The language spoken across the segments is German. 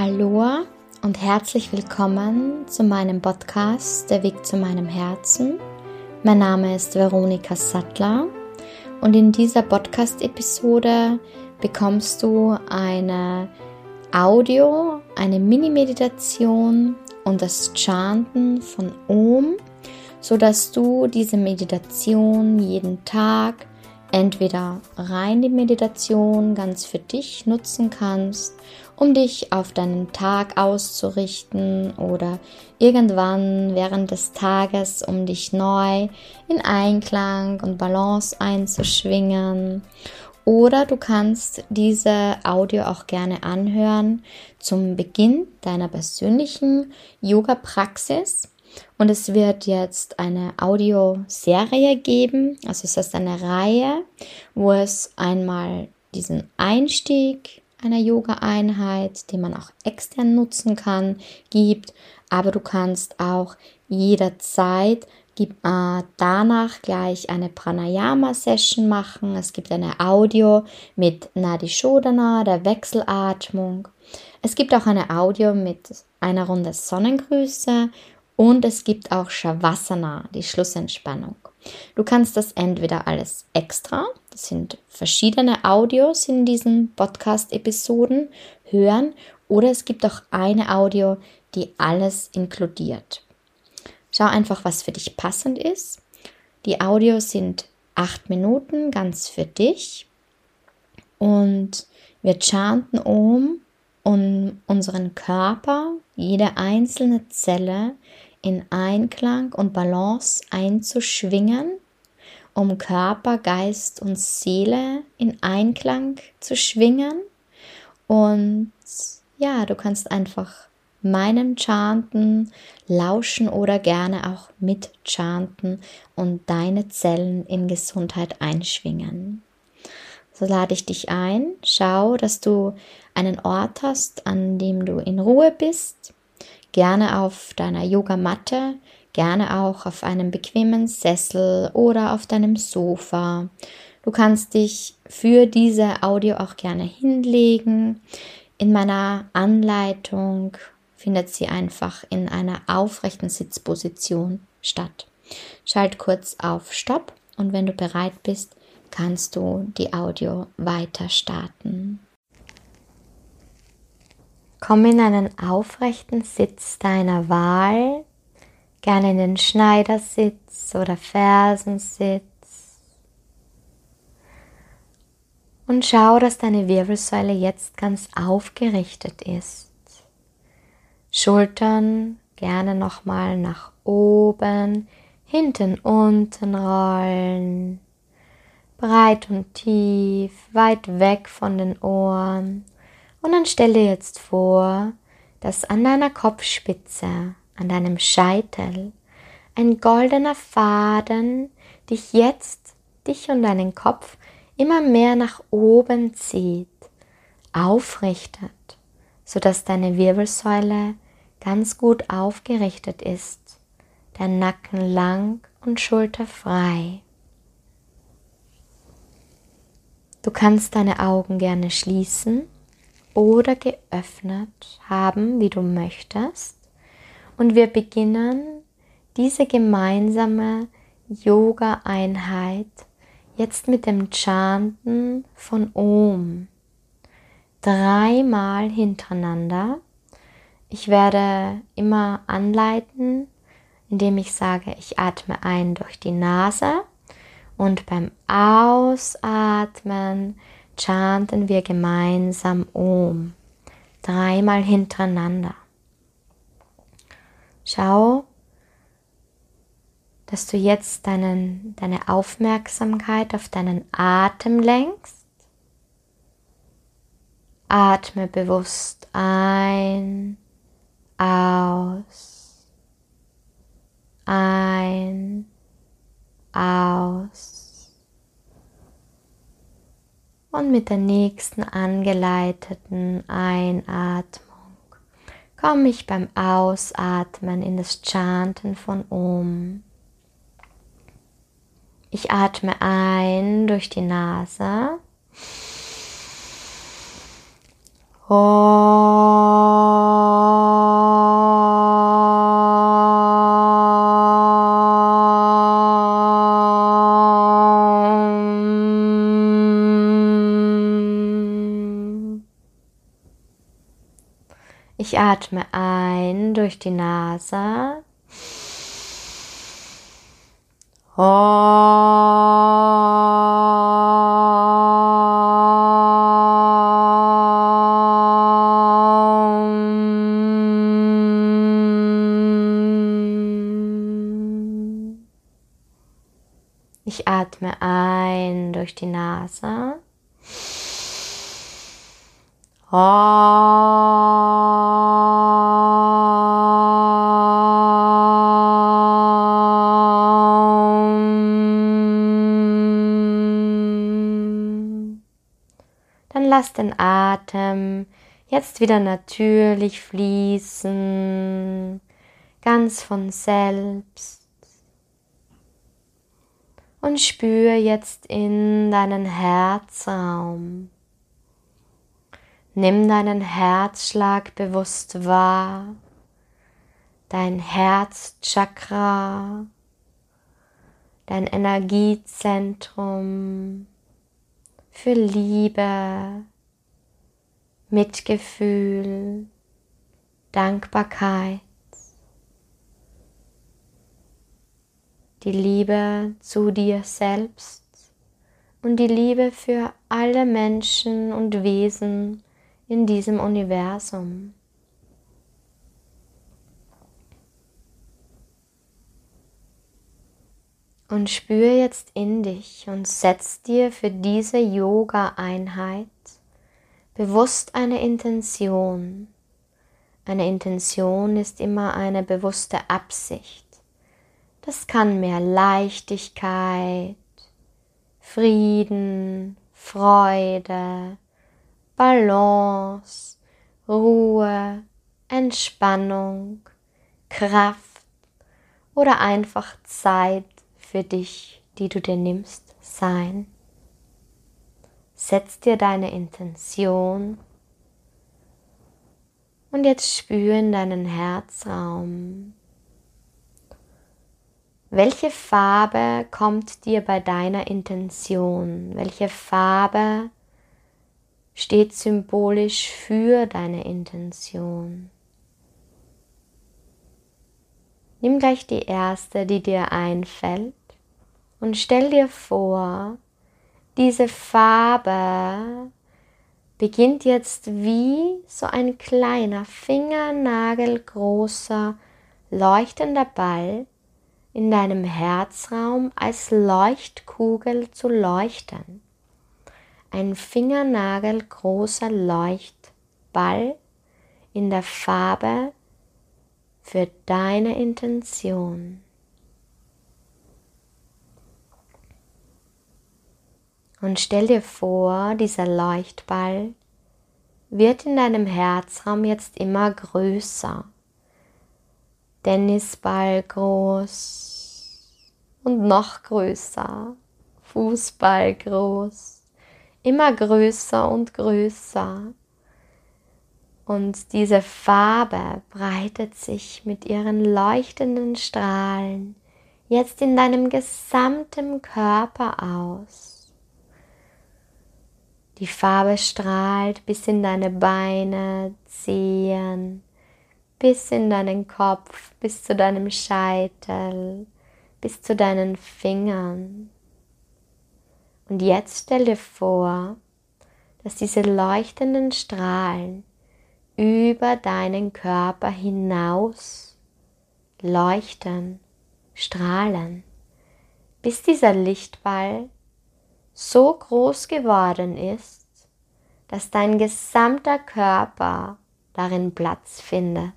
Aloha und herzlich willkommen zu meinem Podcast Der Weg zu meinem Herzen. Mein Name ist Veronika Sattler und in dieser Podcast-Episode bekommst du eine Audio, eine Mini-Meditation und das Chanten von Om, sodass du diese Meditation jeden Tag entweder rein die Meditation ganz für dich nutzen kannst, um dich auf deinen Tag auszurichten oder irgendwann während des Tages, um dich neu in Einklang und Balance einzuschwingen. Oder du kannst diese Audio auch gerne anhören zum Beginn deiner persönlichen Yoga-Praxis und es wird jetzt eine Audioserie geben, also es ist eine Reihe, wo es einmal diesen Einstieg einer Yoga-Einheit, den man auch extern nutzen kann, gibt, aber du kannst auch jederzeit gibt, äh, danach gleich eine Pranayama-Session machen. Es gibt eine Audio mit Nadi Shodhana, der Wechselatmung. Es gibt auch eine Audio mit einer Runde Sonnengrüße und es gibt auch Shavasana, die Schlussentspannung. Du kannst das entweder alles extra, das sind verschiedene Audios in diesen Podcast-Episoden, hören, oder es gibt auch eine Audio, die alles inkludiert. Schau einfach, was für dich passend ist. Die Audios sind acht Minuten ganz für dich und wir chanten um, um unseren Körper, jede einzelne Zelle in Einklang und Balance einzuschwingen, um Körper, Geist und Seele in Einklang zu schwingen. Und ja, du kannst einfach meinem Chanten lauschen oder gerne auch mit Chanten und deine Zellen in Gesundheit einschwingen. So lade ich dich ein, schau, dass du einen Ort hast, an dem du in Ruhe bist gerne auf deiner Yogamatte, gerne auch auf einem bequemen Sessel oder auf deinem Sofa. Du kannst dich für diese Audio auch gerne hinlegen. In meiner Anleitung findet sie einfach in einer aufrechten Sitzposition statt. Schalt kurz auf Stopp und wenn du bereit bist, kannst du die Audio weiter starten. Komm in einen aufrechten Sitz deiner Wahl, gerne in den Schneidersitz oder Fersensitz. Und schau, dass deine Wirbelsäule jetzt ganz aufgerichtet ist. Schultern gerne nochmal nach oben, hinten unten rollen, breit und tief, weit weg von den Ohren und dann stell dir jetzt vor, dass an deiner Kopfspitze, an deinem Scheitel, ein goldener Faden dich jetzt, dich und deinen Kopf immer mehr nach oben zieht, aufrichtet, sodass deine Wirbelsäule ganz gut aufgerichtet ist, dein Nacken lang und schulterfrei. Du kannst deine Augen gerne schließen oder geöffnet haben, wie du möchtest. Und wir beginnen diese gemeinsame Yoga-Einheit jetzt mit dem Chanten von Om. Dreimal hintereinander. Ich werde immer anleiten, indem ich sage, ich atme ein durch die Nase und beim Ausatmen chanten wir gemeinsam Om. Dreimal hintereinander. Schau, dass du jetzt deinen, deine Aufmerksamkeit auf deinen Atem lenkst. Atme bewusst ein, aus, ein, aus. Und mit der nächsten angeleiteten Einatmung komme ich beim Ausatmen in das Chanten von Om. Ich atme ein durch die Nase. Om. Ich atme ein durch die Nase. Ich atme ein durch die Nase. Dann lass den Atem jetzt wieder natürlich fließen, ganz von selbst. Und spür jetzt in deinen Herzraum. Nimm deinen Herzschlag bewusst wahr, dein Herzchakra, dein Energiezentrum für Liebe, Mitgefühl, Dankbarkeit. Die Liebe zu dir selbst und die Liebe für alle Menschen und Wesen in diesem Universum. Und spür jetzt in dich und setz dir für diese Yoga-Einheit bewusst eine Intention. Eine Intention ist immer eine bewusste Absicht. Das kann mehr Leichtigkeit, Frieden, Freude, Balance, Ruhe, Entspannung, Kraft oder einfach Zeit für dich, die du dir nimmst, sein. Setz dir deine Intention und jetzt spür in deinen Herzraum. Welche Farbe kommt dir bei deiner Intention? Welche Farbe steht symbolisch für deine Intention? Nimm gleich die erste, die dir einfällt und stell dir vor, diese Farbe beginnt jetzt wie so ein kleiner fingernagelgroßer leuchtender Ball in deinem Herzraum als Leuchtkugel zu leuchten. Ein fingernagelgroßer Leuchtball in der Farbe für deine Intention. Und stell dir vor, dieser Leuchtball wird in deinem Herzraum jetzt immer größer. Tennisball groß und noch größer. Fußball groß. Immer größer und größer. Und diese Farbe breitet sich mit ihren leuchtenden Strahlen jetzt in deinem gesamten Körper aus. Die Farbe strahlt bis in deine Beine, Zehen, bis in deinen Kopf, bis zu deinem Scheitel, bis zu deinen Fingern. Und jetzt stell dir vor, dass diese leuchtenden Strahlen über deinen Körper hinaus leuchten, strahlen, bis dieser Lichtball so groß geworden ist, dass dein gesamter Körper darin Platz findet.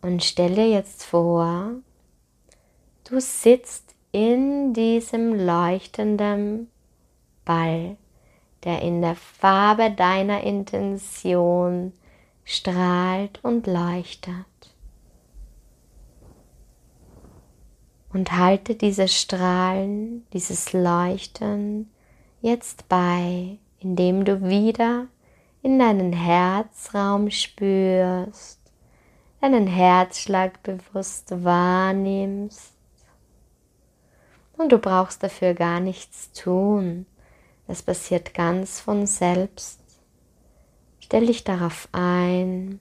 Und stell dir jetzt vor, du sitzt in diesem leuchtenden Ball, der in der Farbe deiner Intention strahlt und leuchtet. Und halte diese Strahlen, dieses Leuchten jetzt bei, indem du wieder in deinen Herzraum spürst, deinen Herzschlag bewusst wahrnimmst. Und du brauchst dafür gar nichts tun. Das passiert ganz von selbst. Stell dich darauf ein,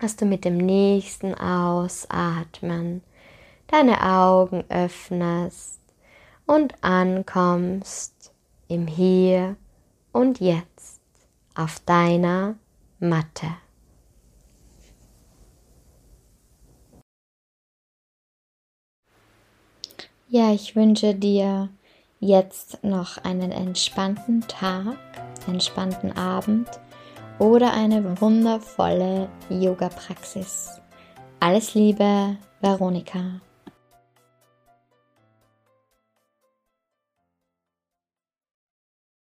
dass du mit dem nächsten Ausatmen deine Augen öffnest und ankommst im Hier und Jetzt auf deiner Matte. Ja, ich wünsche dir jetzt noch einen entspannten Tag, entspannten Abend oder eine wundervolle Yoga-Praxis. Alles Liebe, Veronika.